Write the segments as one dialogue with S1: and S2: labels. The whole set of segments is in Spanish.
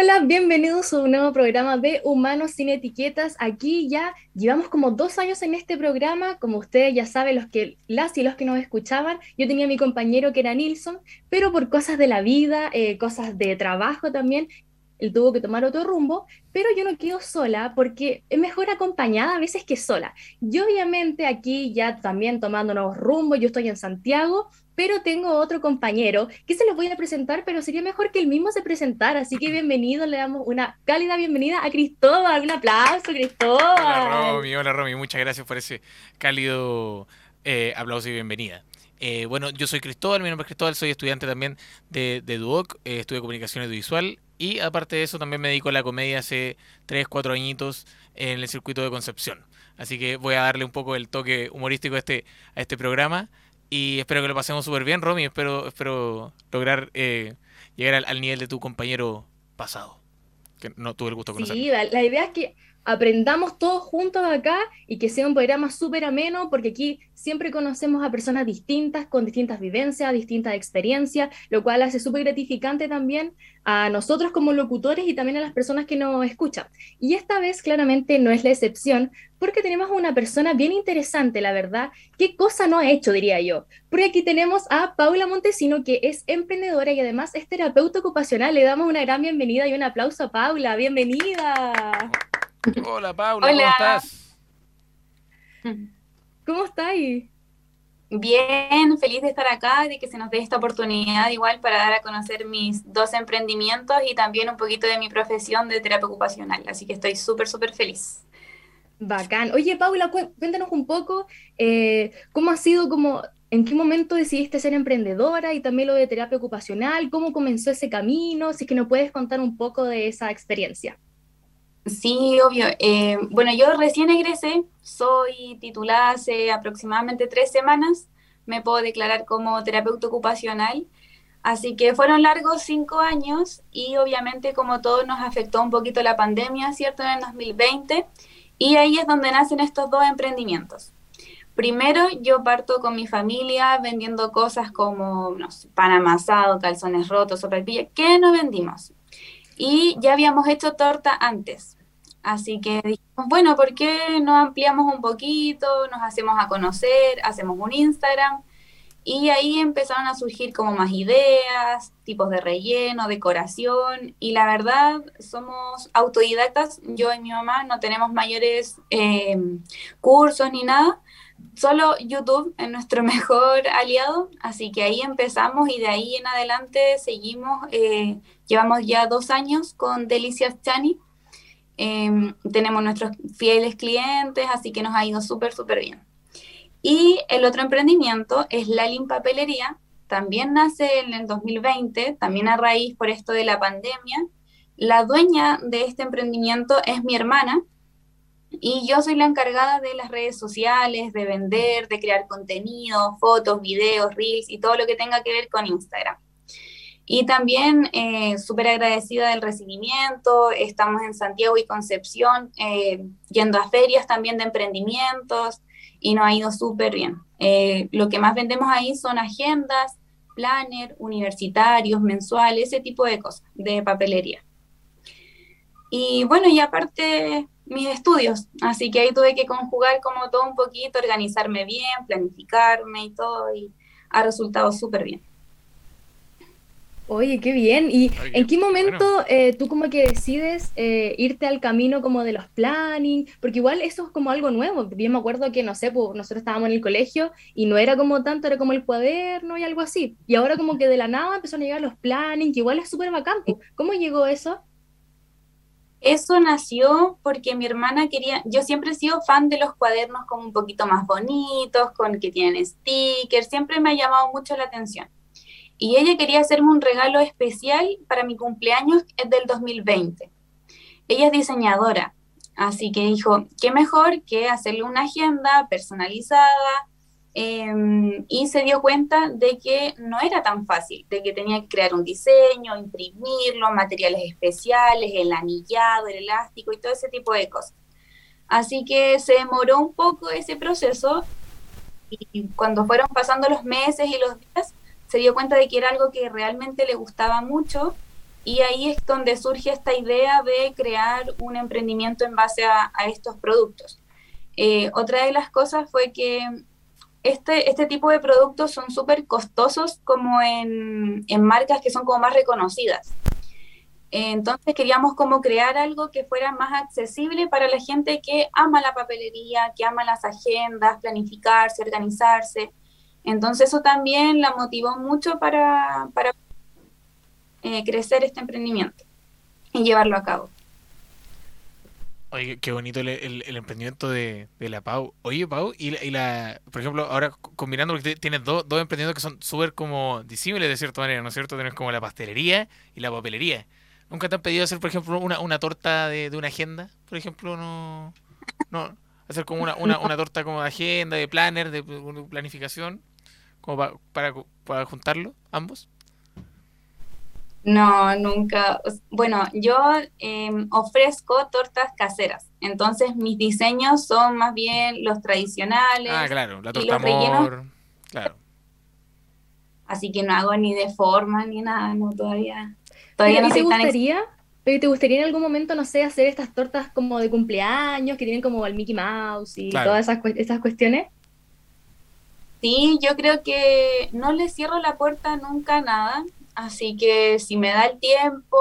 S1: hola, bienvenidos a un nuevo programa de Humanos sin Etiquetas. Aquí ya llevamos como dos años en este programa, como ustedes ya saben, los que, las y los que nos escuchaban, yo tenía a mi compañero que era Nilsson, pero por cosas de la vida, eh, cosas de trabajo también, él tuvo que tomar otro rumbo, pero yo no quedo sola porque es mejor acompañada a veces que sola. Yo obviamente aquí ya también tomando nuevos rumbos, yo estoy en Santiago, pero tengo otro compañero que se los voy a presentar, pero sería mejor que él mismo se presentara, así que bienvenido, le damos una cálida bienvenida a Cristóbal, un aplauso Cristóbal.
S2: Hola Romy, hola Romy, muchas gracias por ese cálido eh, aplauso y bienvenida. Eh, bueno, yo soy Cristóbal, mi nombre es Cristóbal, soy estudiante también de, de Duoc, eh, estudio comunicación audiovisual y aparte de eso también me dedico a la comedia hace 3, 4 añitos en el circuito de Concepción. Así que voy a darle un poco el toque humorístico a este, a este programa y espero que lo pasemos súper bien, Romy. Espero, espero lograr eh, llegar al, nivel de tu compañero pasado, que no tuve el gusto de conocer.
S1: Sí, la idea es que aprendamos todos juntos acá y que sea un programa súper ameno, porque aquí siempre conocemos a personas distintas, con distintas vivencias, distintas experiencias, lo cual hace súper gratificante también a nosotros como locutores y también a las personas que nos escuchan. Y esta vez claramente no es la excepción, porque tenemos una persona bien interesante, la verdad. ¿Qué cosa no ha hecho, diría yo? Porque aquí tenemos a Paula Montesino, que es emprendedora y además es terapeuta ocupacional. Le damos una gran bienvenida y un aplauso a Paula. Bienvenida.
S2: Hola Paula, ¿cómo estás?
S1: ¿Cómo estáis?
S3: Bien, feliz de estar acá, de que se nos dé esta oportunidad igual para dar a conocer mis dos emprendimientos y también un poquito de mi profesión de terapia ocupacional. Así que estoy súper, súper feliz.
S1: Bacán. Oye, Paula, cuéntanos un poco eh, cómo ha sido, como, en qué momento decidiste ser emprendedora y también lo de terapia ocupacional, cómo comenzó ese camino, si es que nos puedes contar un poco de esa experiencia.
S3: Sí, obvio. Eh, bueno, yo recién egresé, soy titulada hace aproximadamente tres semanas, me puedo declarar como terapeuta ocupacional, así que fueron largos cinco años y obviamente como todo nos afectó un poquito la pandemia, ¿cierto? En el 2020 y ahí es donde nacen estos dos emprendimientos. Primero yo parto con mi familia vendiendo cosas como no pan amasado, calzones rotos, sopa ¿Qué no vendimos? Y ya habíamos hecho torta antes, Así que dijimos, bueno, ¿por qué no ampliamos un poquito? Nos hacemos a conocer, hacemos un Instagram. Y ahí empezaron a surgir como más ideas, tipos de relleno, decoración. Y la verdad, somos autodidactas. Yo y mi mamá no tenemos mayores em, cursos ni nada. Solo YouTube es nuestro mejor aliado. Así que ahí empezamos y de ahí en adelante seguimos. Eh, llevamos ya dos años con Delicias Chani Em, tenemos nuestros fieles clientes, así que nos ha ido súper, súper bien. Y el otro emprendimiento es La Papelería, también nace en el 2020, también a raíz por esto de la pandemia. La dueña de este emprendimiento es mi hermana y yo soy la encargada de las redes sociales, de vender, de crear contenido, fotos, videos, reels y todo lo que tenga que ver con Instagram. Y también eh, súper agradecida del recibimiento. Estamos en Santiago y Concepción eh, yendo a ferias también de emprendimientos y nos ha ido súper bien. Eh, lo que más vendemos ahí son agendas, planner, universitarios, mensuales, ese tipo de cosas, de papelería. Y bueno, y aparte mis estudios, así que ahí tuve que conjugar como todo un poquito, organizarme bien, planificarme y todo, y ha resultado súper bien.
S1: Oye, qué bien. ¿Y en qué momento eh, tú como que decides eh, irte al camino como de los planning? Porque igual eso es como algo nuevo. Yo me acuerdo que, no sé, pues nosotros estábamos en el colegio y no era como tanto, era como el cuaderno y algo así. Y ahora como que de la nada empezaron a llegar los planning, que igual es súper bacán. Pues. ¿Cómo llegó eso?
S3: Eso nació porque mi hermana quería, yo siempre he sido fan de los cuadernos como un poquito más bonitos, con que tienen stickers, siempre me ha llamado mucho la atención y ella quería hacerme un regalo especial para mi cumpleaños del 2020. Ella es diseñadora, así que dijo, qué mejor que hacerle una agenda personalizada em, y se dio cuenta de que no era tan fácil, de que tenía que crear un diseño, imprimirlo, materiales especiales, el anillado, el elástico y todo ese tipo de cosas. Así que se demoró un poco ese proceso y cuando fueron pasando los meses y los días, se dio cuenta de que era algo que realmente le gustaba mucho y ahí es donde surge esta idea de crear un emprendimiento en base a, estos productos. Eh, otra de las cosas fue que este, este tipo de productos son súper costosos como en, en, marcas que son como más reconocidas. Entonces queríamos como crear algo que fuera más accesible para la gente que ama la papelería, que ama las agendas, planificarse, organizarse. Entonces eso también la motivó mucho para, para eh, crecer este emprendimiento y llevarlo a cabo.
S2: Oye, qué bonito el, el, emprendimiento de, de, la Pau. Oye, Pau, y la, y la, por ejemplo, ahora combinando, porque tienes dos, dos emprendimientos que son súper como disímiles de cierta manera, ¿no es cierto? Tienes como la pastelería y la papelería. ¿Nunca te han pedido hacer, por ejemplo, una, una torta de, de una agenda? Por ejemplo, no, no hacer como una, una, una torta como de agenda, de planner, de, planificación, como para, para juntarlo, ambos.
S3: No, nunca. Bueno, yo em, ofrezco tortas caseras, entonces mis diseños son más bien los tradicionales.
S2: Ah, claro, la torta amor, claro.
S3: Así que no hago ni de forma ni nada, no todavía. Todavía no
S1: te gustaría? ¿Te gustaría en algún momento, no sé, hacer estas tortas como de cumpleaños que tienen como el Mickey Mouse y todas esas, esas cuestiones?
S3: Sí, yo creo que no le cierro la puerta nunca a nada. Así que si me da el tiempo,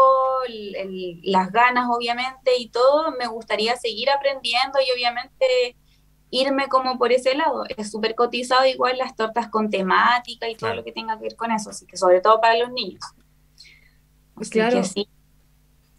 S3: las ganas obviamente y todo, me gustaría seguir aprendiendo y obviamente irme como por ese lado. Es súper cotizado igual las tortas con temática y todo lo que tenga que ver con eso, así que sobre todo para los niños.
S1: claro.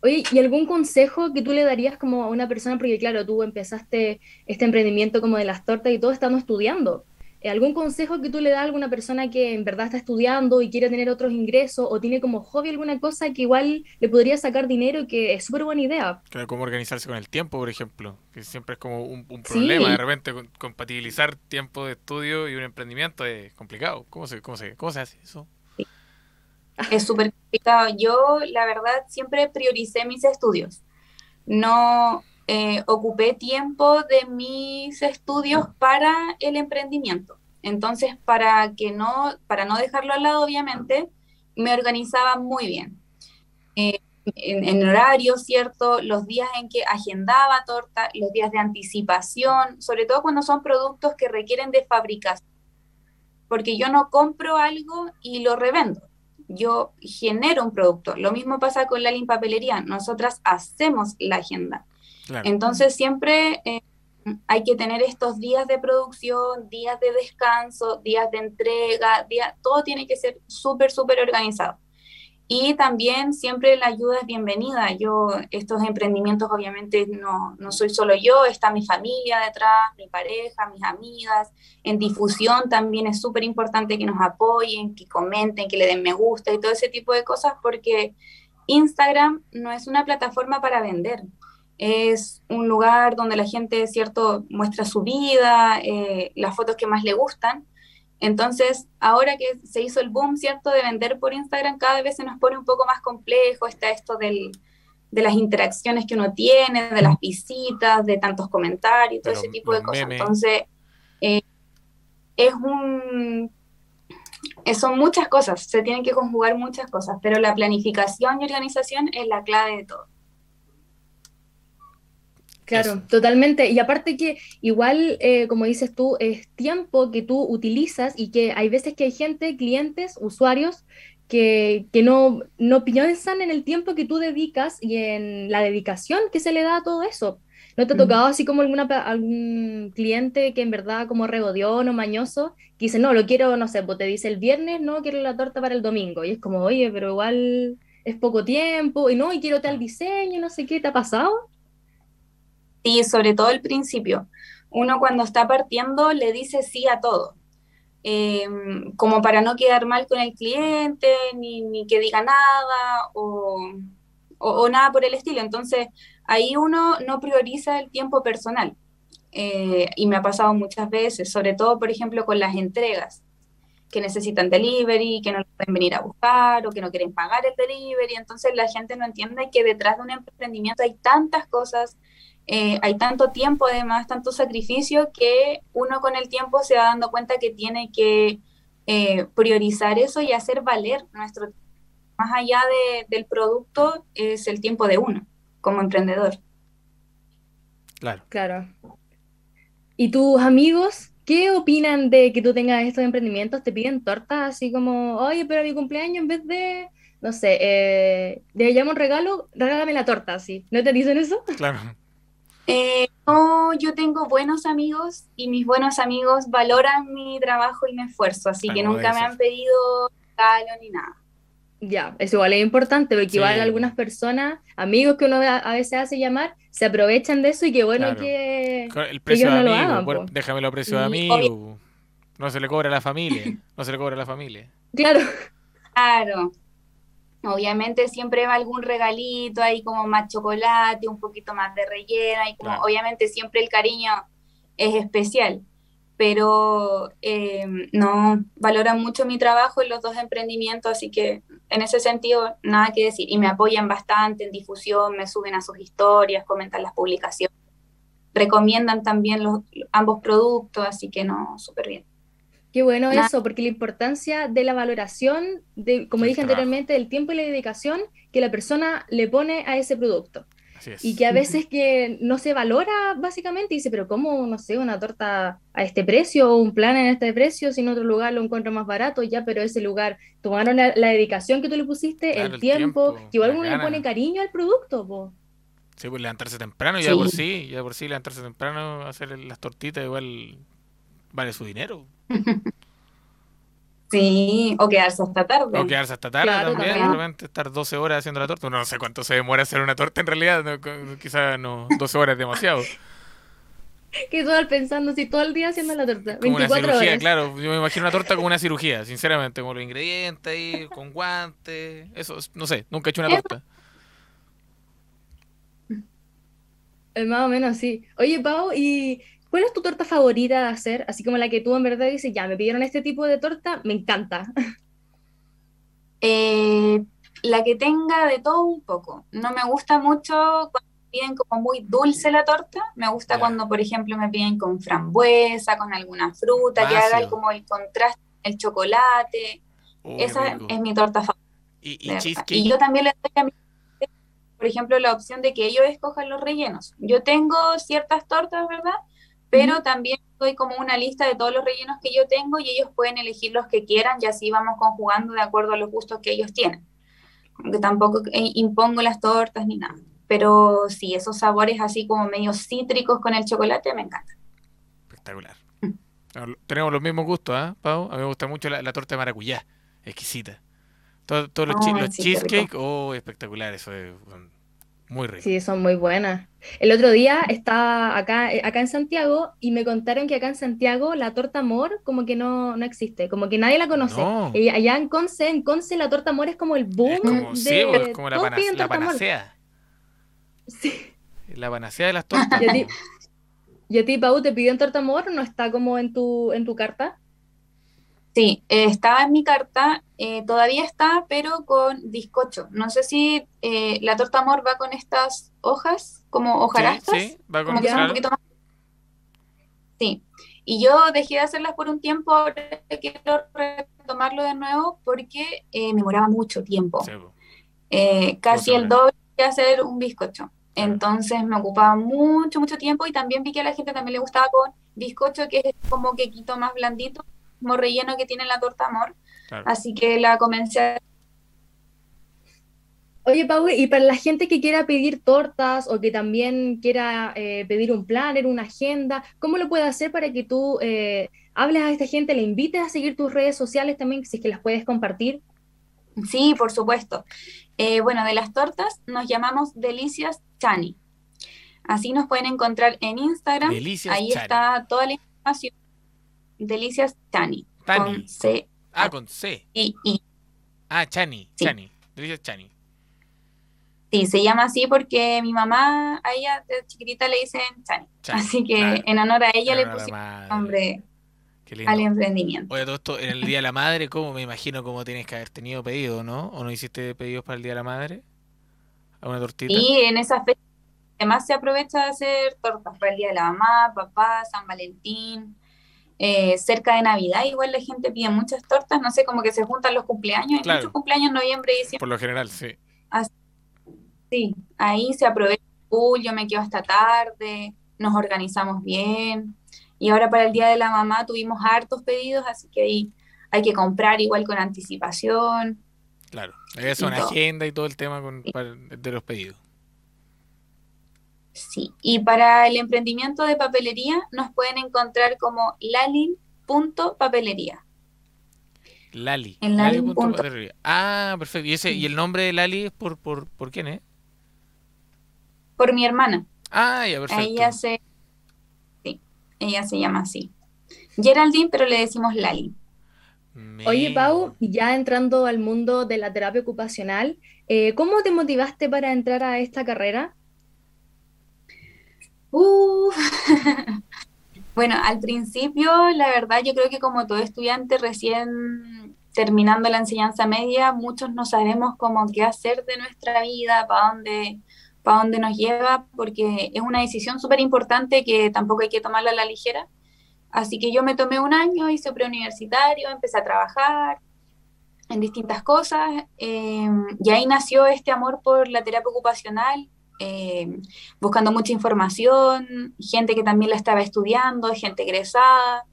S1: Oye, ¿y algún consejo que tú le darías como a una persona? Porque claro, tú empezaste este emprendimiento como de las tortas y todo estando estudiando. Eh, ¿Algún consejo que tú le das a alguna persona que en verdad está estudiando y quiere tener otros ingresos o tiene como hobby alguna cosa que igual le podría sacar dinero y que es súper buena idea?
S2: Claro, cómo organizarse con el tiempo, por ejemplo, que siempre es como un, problema. De repente, compatibilizar tiempo de estudio y un emprendimiento es complicado. ¿Cómo se, cómo se, cómo se hace eso?
S3: Es súper complicado. Yo, la verdad, siempre prioricé mis estudios. No, eh, ocupé tiempo de mis estudios para el emprendimiento. Entonces, para que no, para no dejarlo al lado, obviamente, me organizaba muy bien. Eh, en, horario, ¿cierto? Los días en que agendaba torta, los días de anticipación, sobre todo cuando son productos que requieren de fabricación. Porque yo no compro algo y lo revendo. Yo genero un producto. Lo mismo pasa con la limpapelería. Nosotras hacemos la agenda. Entonces siempre eh, hay que tener estos días de producción, días de descanso, días de entrega, todo tiene que ser súper, súper organizado. Y también siempre la ayuda es bienvenida. Yo, estos emprendimientos obviamente no, no soy solo yo, está mi familia detrás, mi pareja, mis amigas. En difusión también es súper importante que nos apoyen, que comenten, que le den me gusta y todo ese tipo de cosas porque Instagram no es una plataforma para vender es un lugar donde la gente, ¿cierto?, muestra su vida, eh, las fotos que más le gustan. Entonces, ahora que se hizo el boom, ¿cierto?, de vender por Instagram, cada vez se nos pone un poco más complejo, está esto del, de las interacciones que uno tiene, de las visitas, de tantos comentarios, todo ese tipo de cosas. Entonces, eh, es un... Eh, son muchas cosas, se tienen que conjugar muchas cosas, pero la planificación y organización es la clave de todo.
S1: Claro, totalmente. Y aparte que igual, eh, como dices tú, es tiempo que tú utilizas y que hay veces que hay gente, clientes, usuarios, que, que no, no piensan en el tiempo que tú dedicas y en la dedicación que se le da a todo eso. ¿No te ha tocado así como alguna, algún cliente que en verdad como regodión o mañoso, que dice, no, lo quiero, no sé, pues te dice el viernes, no, quiero la torta para el domingo. Y es como, oye, pero igual es poco tiempo, y no, y quiero tal diseño, no sé qué, ¿te ha pasado?
S3: Sí, sobre todo el principio. Uno cuando está partiendo le dice sí a todo, em, como para no quedar mal con el cliente, ni, que diga nada o, nada por el estilo. Entonces, ahí uno no prioriza el tiempo personal. Eh, y me ha pasado muchas veces, sobre todo, por ejemplo, con las entregas que necesitan delivery, que no pueden venir a buscar o que no quieren pagar el delivery. Entonces la gente no entiende que detrás de un emprendimiento hay tantas cosas eh, hay tanto tiempo además, tanto sacrificio, que uno con el tiempo se va dando cuenta que tiene que eh, priorizar eso y hacer valer nuestro más allá del producto es el tiempo de uno como emprendedor.
S2: Claro.
S1: Claro. ¿Y tus amigos qué opinan de que tú tengas estos emprendimientos? ¿Te piden tortas así como, oye, pero mi cumpleaños en vez de, no sé, eh, le llamo un regalo, regálame la torta, así? ¿No te dicen eso?
S2: Claro.
S3: Eh, no, yo tengo buenos amigos y mis buenos amigos valoran mi trabajo y mi esfuerzo, así que nunca me han pedido regalo ni nada.
S1: Ya, eso igual es importante, porque igual algunas personas, amigos que uno a, veces hace llamar, se aprovechan de eso y qué bueno que
S2: el precio de amigo, déjame lo precio de amigo, no se le cobra a la familia, no se le cobra a la familia.
S1: Claro.
S3: Claro. Obviamente siempre va algún regalito ahí como más chocolate, un poquito más de rellena y como obviamente siempre el cariño es especial, pero eh, no valoran mucho mi trabajo en los dos emprendimientos, así que en ese sentido nada que decir. Y me apoyan bastante en difusión, me suben a sus historias, comentan las publicaciones, recomiendan también los ambos productos, así que no, súper bien.
S1: Qué bueno eso, porque la importancia de la valoración, de, como dije anteriormente, del tiempo y la dedicación que la persona le pone a ese producto. Y que a veces que no se valora básicamente, y dice, pero ¿cómo, no sé, una torta a este precio o un plan en este precio si en otro lugar lo encuentro más barato? Ya, pero ese lugar tomaron la, dedicación que tú le pusiste, el, tiempo, que igual uno le pone cariño al producto. Po.
S2: Sí, pues levantarse temprano, ya por sí, ya por sí levantarse temprano, hacer las tortitas igual vale su dinero.
S3: Sí, o quedarse hasta tarde.
S2: O quedarse hasta tarde también, realmente estar 12 horas haciendo la torta. no sé cuánto se demora hacer una torta en realidad, quizás no, 12 horas es demasiado.
S1: Que todo pensando si todo el día haciendo la torta.
S2: Como una cirugía, claro. Yo me imagino una torta como una cirugía, sinceramente, con los ingredientes ahí, con guantes. Eso, no sé, nunca he hecho una torta.
S1: Más o menos, sí. Oye, Pau, ¿y ¿Cuál es tu torta favorita de hacer? Así como la que tú en verdad dices, ya, me pidieron este tipo de torta, me encanta.
S3: Eh, la que tenga de todo un poco. No me gusta mucho cuando me piden como muy dulce la torta. Me gusta cuando, por ejemplo, me piden con frambuesa, con alguna fruta, que haga como el contraste, el chocolate. Esa es mi torta favorita.
S2: ¿Y, y,
S3: y yo también le doy a mi por ejemplo, la opción de que ellos escojan los rellenos. Yo tengo ciertas tortas, ¿verdad? Pero también doy como una lista de todos los rellenos que yo tengo y ellos pueden elegir los que quieran y así vamos conjugando de acuerdo a los gustos que ellos tienen. Aunque tampoco eh, impongo las tortas ni nada. Pero sí, esos sabores así como medio cítricos con el chocolate me encantan.
S2: Espectacular. Mm. Tenemos los mismos gustos, ¿eh, Pau? A mí me gusta mucho la, torta de maracuyá, exquisita. Todos, los, cheesecake, oh, espectacular, eso es muy rico.
S1: Sí, son muy buenas. El otro día estaba acá, eh, acá en Santiago y me contaron que acá en Santiago la torta amor como que no, no existe, como que nadie la conoce. Y allá en Conce, en Conce la torta amor es como el boom
S2: de sí, pues, como la, panacea. Sí. La panacea de las tortas.
S1: ¿Y a ti, Pau, te pidió torta amor? ¿No está como en tu, en tu carta?
S3: Sí, eh, estaba en mi carta, eh, todavía está, pero con bizcocho. No sé si eh, la torta amor va con estas hojas, como hojarastas.
S2: Sí, va con como un poquito más.
S3: Sí, y yo dejé de hacerlas por un tiempo, ahora quiero retomarlo de nuevo porque me moraba mucho tiempo. casi el doble de hacer un bizcocho. Entonces me ocupaba mucho, mucho tiempo y también vi que a la gente también le gustaba con bizcocho, que es como que quito más blandito relleno que tiene la torta amor. Así que la comencé a...
S1: Oye, Pau, y para la gente que quiera pedir tortas o que también quiera eh, pedir un planner, una agenda, ¿cómo lo puede hacer para que tú eh, hables a esta gente, le invites a seguir tus redes sociales también, si es que las puedes compartir?
S3: Sí, por supuesto. Eh, bueno, de las tortas nos llamamos Delicias Chani. Así nos pueden encontrar en Instagram. Ahí está toda la información Delicias Chani. Con C.
S2: Ah, con C.
S3: Y, y.
S2: Ah, Chani. Chani. Delicias Chani.
S3: Sí, se llama así porque mi mamá a ella de chiquitita le dicen Chani. así que en honor a ella le pusimos el nombre al emprendimiento.
S2: Oye, todo esto en el Día de la Madre, ¿cómo me imagino cómo tienes que haber tenido pedido, no? ¿O no hiciste pedidos para el Día de la Madre? ¿A una tortita?
S3: Y en esa fecha además se aprovecha de hacer tortas para el Día de la Mamá, papá, San Valentín. Eh, cerca de Navidad, igual la gente pide muchas tortas, no sé, como que se juntan los cumpleaños, hay muchos cumpleaños en noviembre y diciembre.
S2: Por lo general, sí.
S3: sí, ahí se aprovecha, uy, yo me quedo hasta tarde, nos organizamos bien. Y ahora para el Día de la Mamá tuvimos hartos pedidos, así que ahí hay que comprar igual con anticipación.
S2: Claro, es una agenda y todo el tema de los pedidos.
S3: Sí, y para el emprendimiento de papelería nos pueden encontrar como lali.papelería.
S2: Lali. En Lali. Ah, perfecto. ¿Y, ese, ¿Y el nombre de Lali es por, por, por quién es?
S3: Por mi hermana.
S2: Ah, ya, perfecto.
S3: Ella se, sí, ella se llama así. Geraldine, pero le decimos Lali.
S1: Oye, Pau, ya entrando al mundo de la terapia ocupacional, eh, ¿cómo te motivaste para entrar a esta carrera?
S3: bueno, al principio, la verdad, yo creo que como todo estudiante recién terminando la enseñanza media, muchos no sabemos cómo qué hacer de nuestra vida, para dónde, para dónde nos lleva, porque es una decisión súper importante que tampoco hay que tomarla a la ligera. Así que yo me tomé un año, hice preuniversitario, empecé a trabajar en distintas cosas eh, y ahí nació este amor por la terapia ocupacional eh, buscando mucha información, gente que también la estaba estudiando, gente egresada,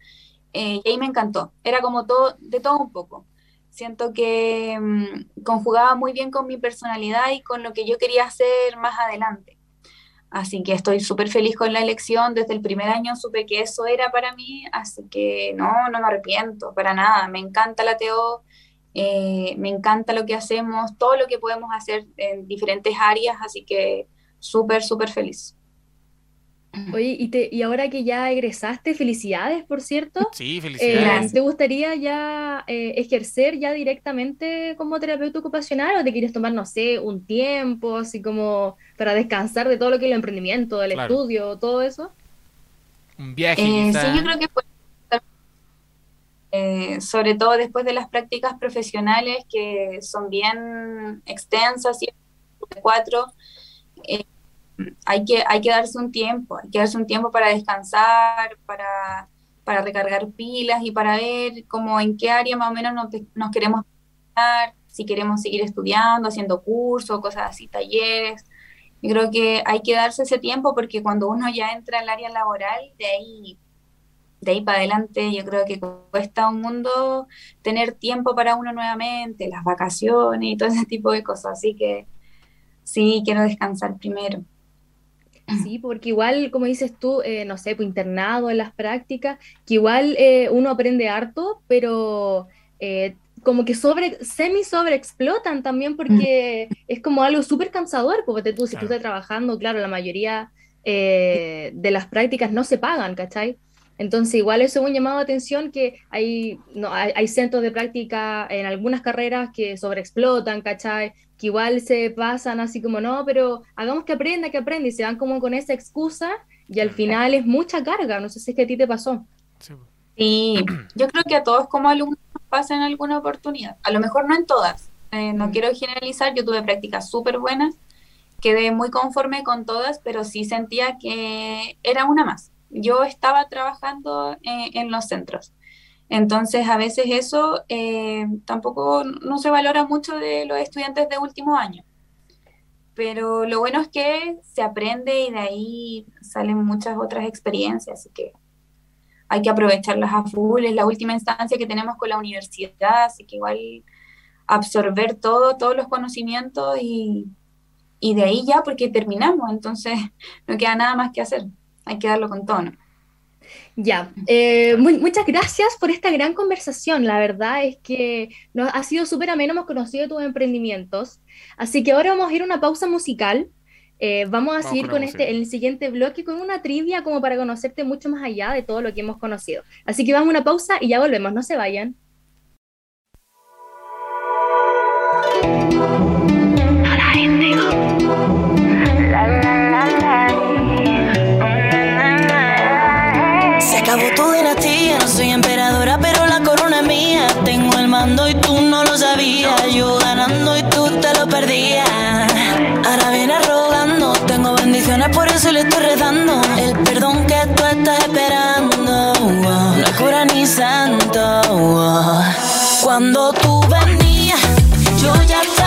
S3: eh, y ahí me encantó. Era como todo, de todo un poco. Siento que mm, conjugaba muy bien con mi personalidad y con lo que yo quería hacer más adelante. Así que estoy súper feliz con la elección. Desde el primer año supe que eso era para mí, así que no, no me arrepiento para nada. Me encanta la TO, eh, me encanta lo que hacemos, todo lo que podemos hacer en diferentes áreas, así que súper, súper feliz.
S1: Oye, y, te, y ahora que ya egresaste, felicidades, por cierto.
S2: Sí, felicidades.
S1: Eh, ¿Te gustaría ya eh, ejercer ya directamente como terapeuta ocupacional o te quieres tomar, no sé, un tiempo, así como para descansar de todo lo que es el emprendimiento, el estudio, todo eso?
S2: Un viaje.
S3: Eh, sí, yo creo que puede sobre todo después de las prácticas profesionales que son bien extensas y cuatro eh, hay, que, hay que darse un tiempo, hay que darse un tiempo para descansar, para, para recargar pilas y para ver cómo en qué área más o menos nos, queremos si queremos seguir estudiando, haciendo cursos, cosas así, talleres. Yo creo que hay que darse ese tiempo porque cuando uno ya entra al área laboral, de ahí, de ahí para adelante, yo creo que cuesta un mundo tener tiempo para uno nuevamente, las vacaciones y todo ese tipo de cosas. Así que Sí, quiero descansar primero.
S1: Sí, porque igual, como dices tú, eh, no sé, pues internado en las prácticas, que igual eh, uno aprende harto, pero eh, como que sobre, semi sobre explotan también porque mm. es como algo súper cansador, porque tú, si tú estás trabajando, claro, la mayoría de las prácticas no se pagan, ¿cachai? Entonces, igual es un llamado de atención que hay, no, hay, centros de práctica en algunas carreras que sobreexplotan, ¿cachai? Que igual se pasan así como, no, pero hagamos que aprenda, que aprenda, y se van como con esa excusa, y al final es mucha carga. No sé si es que a ti te pasó.
S3: Sí, yo creo que a todos como alumnos pasa en alguna oportunidad. A lo mejor no en todas. Eh, no mm. quiero generalizar, yo tuve prácticas súper buenas, quedé muy conforme con todas, pero sí sentía que era una más yo estaba trabajando eh, en los centros. Entonces, a veces eso eh, tampoco no se valora mucho de los estudiantes de último año. Pero lo bueno es que se aprende y de ahí salen muchas otras experiencias, así que hay que aprovecharlas a full. Es la última instancia que tenemos con la universidad, así que igual absorber todo, todos los conocimientos y, y de ahí ya, porque terminamos, entonces no queda nada más que hacer hay que darlo con tono.
S1: Ya, eh, muchas gracias por esta gran conversación. La verdad es que nos ha sido súper ameno, hemos conocido tus emprendimientos. Así que ahora vamos a ir a una pausa musical. Eh, vamos a seguir con este, el siguiente bloque con una trivia como para conocerte mucho más allá de todo lo que hemos conocido. Así que vamos a una pausa y ya volvemos, no se vayan.
S4: Y tú no lo sabías. Yo ganando y tú te lo perdías. Ahora vienes rogando, tengo bendición perdona, por eso le estoy redando. El perdón que tú estás esperando. No es cura ni santo. Cuando tú venías, yo ya estaba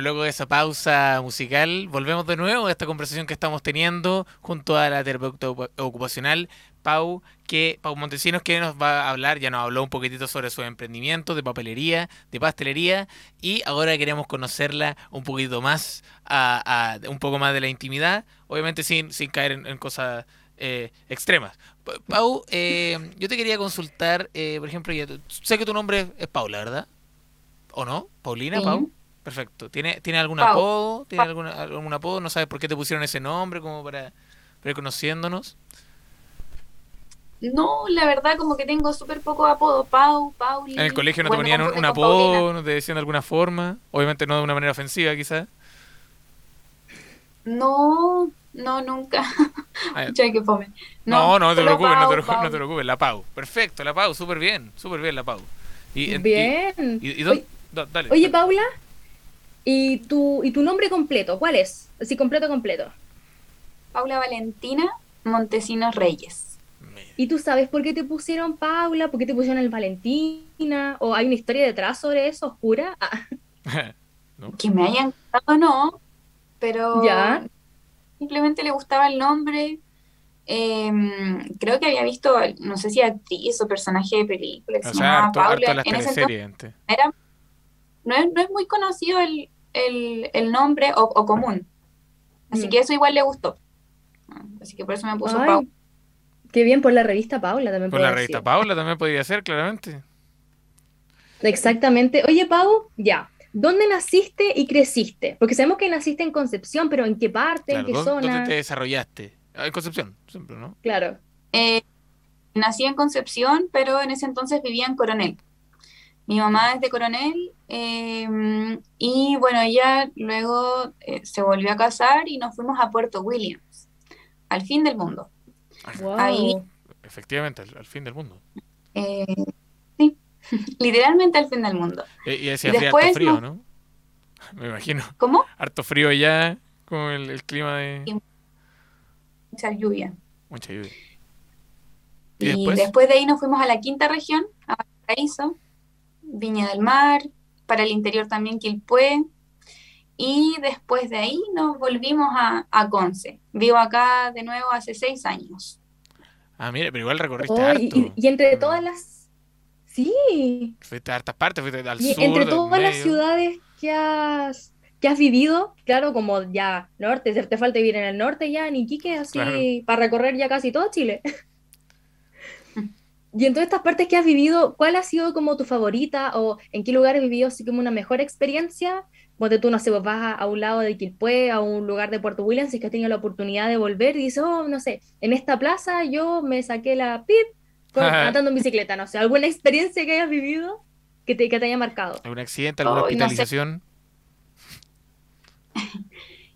S2: Luego de esa pausa musical, volvemos de nuevo a esta conversación que estamos teniendo junto a la terapeuta ocu- ocupacional Pau, que Pau Montesinos, que nos va a hablar, ya nos habló un poquitito sobre su emprendimiento de papelería, de pastelería, y ahora queremos conocerla un poquito más, a, a- un poco más de la intimidad, obviamente sin, sin caer en, en cosas eh, extremas. Pa- Pau, eh, yo te quería consultar, eh, por ejemplo, ya sé que tu nombre es Paula, ¿verdad? ¿O no? ¿Paulina,
S3: Sí.
S2: Pau? Perfecto. ¿Tiene, ¿tiene algún
S3: Pau.
S2: apodo? ¿Tiene
S3: Pau.
S2: alguna, algún apodo? ¿No sabes por qué te pusieron ese nombre? Como para, para ir conociéndonos.
S3: No, la verdad, como que tengo súper poco apodo. Pau, Pauli.
S2: En el colegio no
S3: Bueno,
S2: te ponían un, apodo,
S3: Paulina.
S2: no te decían de alguna forma. Obviamente no de una manera ofensiva, quizás.
S3: No, no, nunca.
S2: Ah.
S3: Che, fome.
S2: No, no, te preocupes, no te
S3: Pau,
S2: preocupes, no
S3: Pau.
S2: te preocupes. La Pau. Perfecto, la Pau, súper bien, súper bien la Pau. Y, en- y-
S1: Bien.
S2: y- y
S1: Oye-
S2: dale.
S1: Paula, ¿y tu, ¿y tu nombre completo? ¿Cuál es? Así, completo, completo.
S3: Paula Valentina Montesinos Reyes.
S1: ¿Y tú sabes por qué te pusieron Paula? ¿Por qué te pusieron el Valentina? ¿O hay una historia detrás sobre eso, oscura? Ah,
S3: Que me hayan gustado, no, pero
S1: Ya.
S3: simplemente le gustaba el nombre. Em, creo que había visto, no sé si actriz o personaje de película, que
S2: O
S3: se
S2: sea,
S3: llamaba
S2: harto, harto
S3: Paula.
S2: las
S3: En ese entonces era, no es, no es muy conocido el, el, el nombre o, o común. Así
S1: Mm.
S3: que eso igual le gustó. Así que por eso me puso
S1: Ay,
S3: Paula.
S1: Qué bien, por la revista Paula también.
S2: Por la revista. Paula también podría ser, claramente.
S1: Exactamente. Oye, Pau, ya. ¿Dónde naciste y creciste? Porque sabemos que naciste en Concepción, pero ¿en qué parte?
S2: Claro,
S1: ¿En qué
S2: ¿dó- ¿dónde,
S1: zona?
S2: te desarrollaste? Ah, En Concepción, siempre, ¿no?
S1: Claro.
S3: Eh, nací en Concepción, pero en ese entonces vivía en Coronel. Mi mamá es de Coronel eh, y bueno, ella luego eh, se volvió a casar y nos fuimos a Puerto Williams, al fin del mundo.
S1: Wow.
S3: Ahí-
S2: Efectivamente, al, al fin del mundo.
S3: Eh, sí, literalmente al fin del mundo.
S2: Y, y decía
S3: Y
S2: frío, harto frío,
S3: no-.
S2: Me imagino.
S3: ¿Cómo?
S2: Harto frío allá, Como el, el clima de
S3: mucha lluvia.
S2: mucha lluvia.
S3: Y,
S2: ¿Y después?
S3: después? de ahí nos fuimos a la quinta región, a Valparaíso, Viña del Mar, para el interior también Quilpué. Y después de ahí nos volvimos a, a Conce. Vivo acá de nuevo hace seis años.
S2: Ah, mira, pero igual recorriste
S1: Oh,
S2: harto.
S1: y, entre
S2: Mm.
S1: todas las... Sí,
S2: Fuiste a hartas partes, fuiste al
S1: y
S2: sur,
S1: entre todas las ciudades que has, que has vivido, claro, como ya norte, te falta vivir en el norte ya, en Iquique, así,
S2: Claro.
S1: para recorrer ya casi todo Chile. Y en todas estas partes que has vivido, ¿cuál ha sido como tu favorita o en qué lugar has vivido así como una mejor experiencia? Donde tú, no sé, vas a, a un lado de Quilpué, a un lugar de Puerto Williams, y que has tenido la oportunidad de volver y dices, oh, no sé, en esta plaza yo me saqué la pip con- andando en bicicleta, no sé, alguna experiencia que hayas vivido que te, que te haya marcado.
S2: ¿Algún accidente, alguna
S3: Ay, no sé.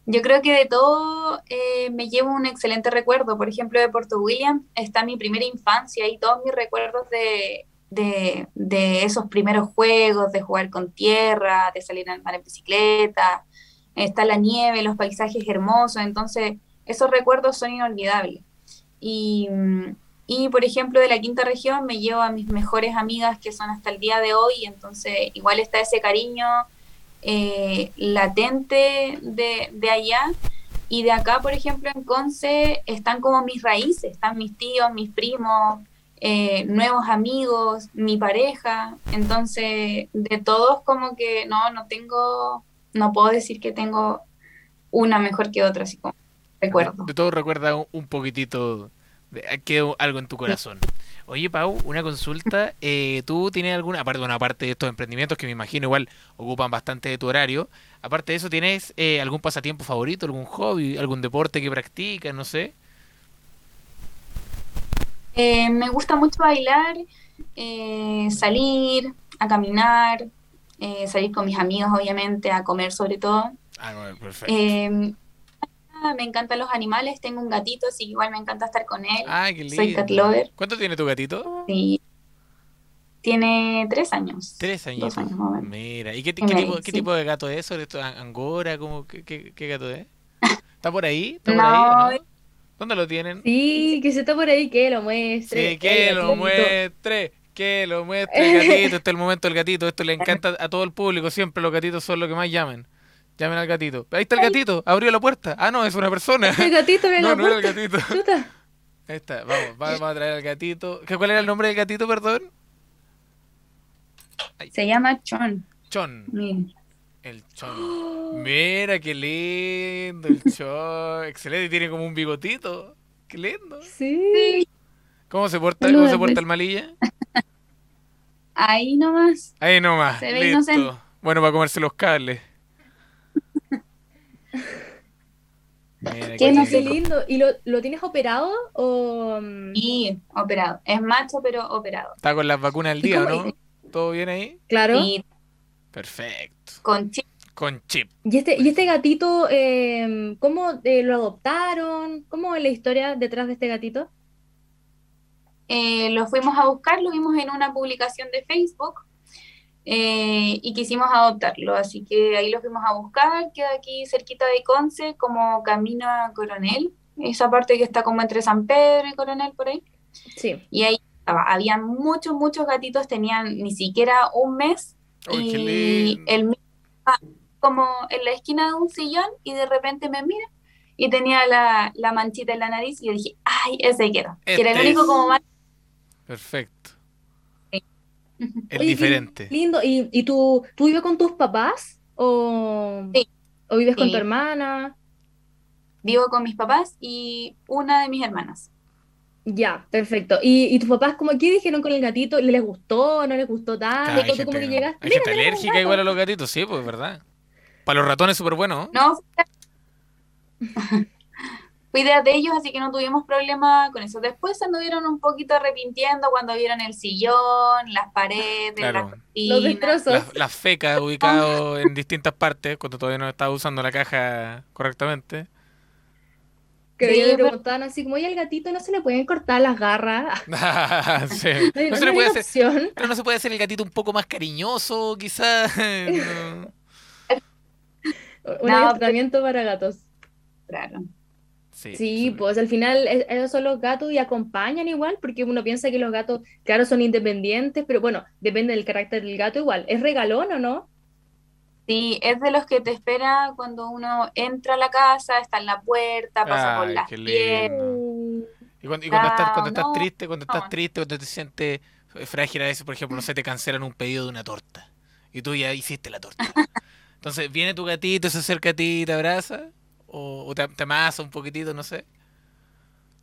S3: Yo creo que de todo eh, me llevo un excelente recuerdo. Por ejemplo, de Puerto William está mi primera infancia y todos mis recuerdos de, de, de esos primeros juegos, de jugar con tierra, de salir a andar en bicicleta. Está la nieve, los paisajes hermosos. Entonces, esos recuerdos son inolvidables. Y, y, por ejemplo, de la quinta región me llevo a mis mejores amigas que son hasta el día de hoy. Entonces, igual está ese cariño eh, latente de, de allá. Y de acá, por ejemplo, en Conce, están como mis raíces, están mis tíos, mis primos, eh, nuevos amigos, mi pareja. Entonces, de todos como que no, no tengo, no puedo decir que tengo una mejor que otra, así como recuerdo.
S2: De todo recuerda un, un poquitito, de, quedó algo en tu corazón. Oye, Pau, una consulta. eh, ¿Tú tienes alguna, aparte, bueno, aparte de estos emprendimientos que me imagino igual ocupan bastante de tu horario, aparte de eso, ¿tienes eh, algún pasatiempo favorito, algún hobby, algún deporte que practicas, no sé?
S3: Eh, me gusta mucho bailar, eh, salir a caminar, eh, salir con mis amigos, obviamente, a comer sobre todo.
S2: Ah, no, perfecto.
S3: Ah, me encantan los animales, tengo un gatito, así que igual me encanta estar con él.
S2: Ay, qué
S3: soy cat
S2: lindo.
S3: lover.
S2: ¿Cuánto tiene tu gatito?
S3: Y tiene tres años.
S2: Tres años.
S3: Dos años.
S2: Mira, ¿y qué, qué tipo, qué
S3: sí.
S2: tipo de gato es eso? ¿Esto es angora? ¿Cómo, qué, qué- qué gato es? ¿Está por ahí? ¿Está por
S3: No,
S2: ahí? o no? ¿Dónde lo tienen?
S1: Sí, que se está por ahí, que lo muestre.
S2: Sí, que
S1: el
S2: lo
S1: gatito.
S2: muestre, que lo muestre el gatito. Este es el momento del gatito. Esto le encanta a todo el público. Siempre los gatitos son los que más llaman. Llamen al gatito. Ahí está el gatito. Abrió la puerta. Ah, no, es una persona.
S1: El gatito en
S2: No,
S1: la
S2: no era el gatito.
S1: Chuta.
S2: Ahí está. Vamos, vamos a traer al gatito. ¿Qué, ¿Cuál era el nombre del gatito, perdón?
S3: Se llama Chon.
S2: Chon. El chon. Mira, qué lindo el chon. Excelente. Tiene como un bigotito. Qué lindo.
S1: Sí.
S2: ¿Cómo se porta, cómo se porta el malilla?
S3: Ahí nomás.
S2: Ahí nomás.
S3: Se ve
S2: listo.
S3: inocente.
S2: Bueno, para comerse los cables. Mira,
S3: Qué
S2: lindo.
S1: ¿Y lo, lo tienes operado o...? mm,
S3: Y operado. Es macho, pero operado.
S2: Está con las vacunas al
S1: ¿Y
S2: día, ¿no? ¿Todo bien ahí?
S1: Claro.
S2: Perfecto.
S3: con chip.
S2: Con chip.
S1: ¿Y este, y este gatito, eh, cómo eh, lo adoptaron? ¿Cómo es la historia detrás de este gatito?
S3: Eh, lo fuimos a buscar, lo vimos en una publicación de Facebook eh, y quisimos adoptarlo. Así que ahí lo fuimos a buscar, queda aquí cerquita de Conce, como camino a Coronel, esa parte que está como entre San Pedro y Coronel por ahí.
S1: Sí.
S3: Y ahí estaba, había muchos, muchos gatitos, tenían ni siquiera un mes
S2: Uy,
S3: y el como en la esquina de un sillón y de repente me mira y tenía la, la manchita en la nariz y yo dije, ay, ese quiero. Que era el
S2: Este
S3: único
S2: es.
S3: como más
S2: Perfecto. El
S1: Oye,
S2: diferente.
S1: Lindo. ¿Y, y tú, tú vives con tus papás o,
S3: Sí.
S1: o vives con
S3: Sí.
S1: tu hermana?
S3: Vivo con mis papás y una de mis hermanas.
S1: Ya, perfecto. ¿Y, y tus papás como qué dijeron con el gatito? ¿Les gustó? ¿No les gustó
S2: Claro,
S1: tanto?
S2: hay
S1: ¿Tú
S2: gente,
S1: como que llegaste?
S2: hay
S1: "Mira,
S2: gente alérgica
S1: gato".
S2: igual a los gatitos, sí, pues verdad. Para los ratones súper bueno.
S3: No, fue idea de ellos, así que no tuvimos problema con eso. Después se anduvieron un poquito arrepintiendo cuando vieron el sillón, las paredes,
S2: Claro.
S3: las
S1: Los destrozos.
S2: Las, las fecas ubicadas en distintas partes, cuando todavía no estaba usando la caja correctamente.
S1: Que
S3: Sí,
S1: ellos le
S3: pero-
S1: preguntaban así como, oye, al gatito no se le pueden cortar las garras.
S2: Sí.
S1: No
S2: se le puede hacer, pero no se puede hacer el gatito un poco más cariñoso, quizás. No.
S1: Un
S3: No,
S1: tratamiento para gatos.
S3: compraron.
S1: Sí, pues al final esos son los gatos y acompañan igual, porque uno piensa que los gatos, claro, son independientes, pero bueno, depende del carácter del gato igual. ¿Es regalón o no?
S3: Sí, es de los que te espera cuando uno entra a la casa, está en la puerta, pasa por las piernas.
S2: Y cuando, estás, cuando estás triste, cuando estás triste, cuando te sientes frágil a veces, por ejemplo, no sé, te cancelan un pedido de una torta y tú ya hiciste la torta. Entonces viene tu gatito, se acerca a ti y te abraza o, te, amasa un poquitito, no sé.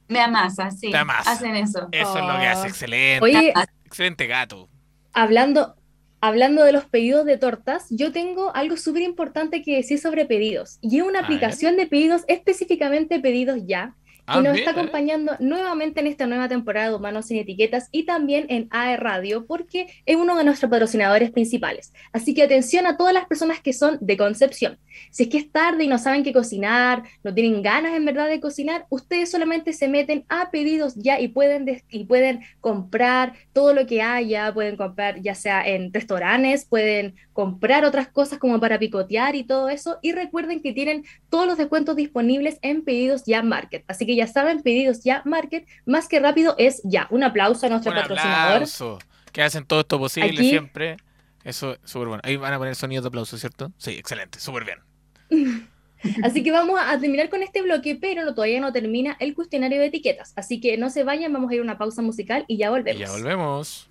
S3: Me amasa, sí. Te amasa. Hacen eso.
S2: Eso es lo que hace oh. excelente. excelente gato.
S1: Hablando, hablando de los pedidos de tortas, yo tengo algo súper importante que decir sobre pedidos. Y es una aplicación de pedidos, específicamente pedidos ya, que nos está acompañando nuevamente en esta nueva temporada de Humanos sin Etiquetas y también en AE Radio, porque es uno de nuestros patrocinadores principales. Así que atención a todas las personas que son de Concepción. Si es que es tarde y no saben qué cocinar, no tienen ganas en verdad de cocinar, ustedes solamente se meten a pedidos ya y pueden, y pueden comprar todo lo que haya, pueden comprar ya sea en restaurantes, pueden comprar otras cosas como para picotear y todo eso. Y recuerden que tienen todos los descuentos disponibles en Pedidos Ya Market. Así que ya saben, Pedidos Ya Market, más que rápido es ya. Un aplauso a nuestro Un patrocinador. Aplauso.
S2: Que hacen todo esto posible siempre. Eso es súper bueno. Ahí van a poner sonidos de aplauso, ¿cierto? Sí, excelente, súper bien.
S1: Así que vamos a terminar con este bloque, pero no, todavía no termina el cuestionario de etiquetas. Así que no se vayan, vamos a ir a una pausa musical y ya volvemos.
S2: Y ya volvemos.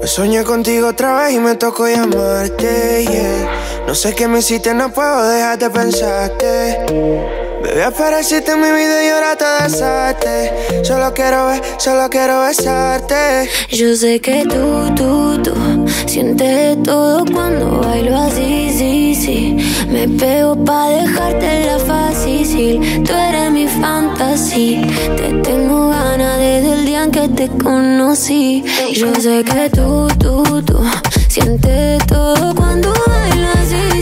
S5: Me soñé contigo otra vez y me tocó llamarte, yeah. No sé qué me hiciste, no puedo dejar de pensarte. Bebé, apareciste en mi vida y ahora te desate. Solo quiero ver, solo quiero besarte.
S6: Yo sé que tú, tú, tú sientes todo cuando bailo así, sí, sí. Me pego pa' dejarte la fácil. Tú eres mi fantasía. Te tengo ganas desde el día en que te conocí. Yo sé que tú, tú, tú sientes todo cuando bailo así,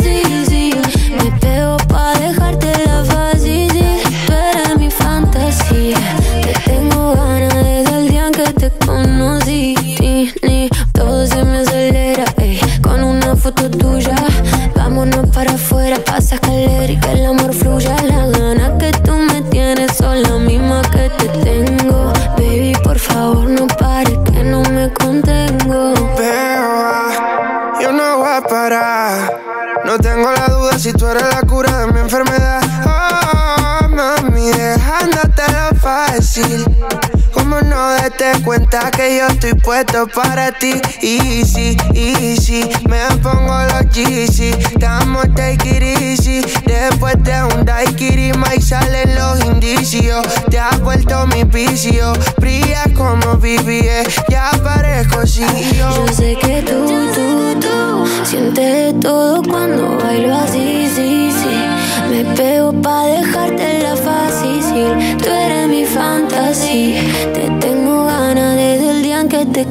S5: yo estoy puesto para ti. Easy, easy, me pongo los Yeezy. Estamos take it easy. Después de un daiquiri, y salen los indicios. Te has vuelto mi vicio. Brilla como BBE, ya parezco así.
S6: Yo sé que tú, tú, tú sientes todo cuando bailo así, sí, sí. Me pego pa' dejarte la fácil. Tú eres mi fantasía.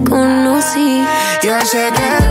S6: Conocí.
S5: Yo sé que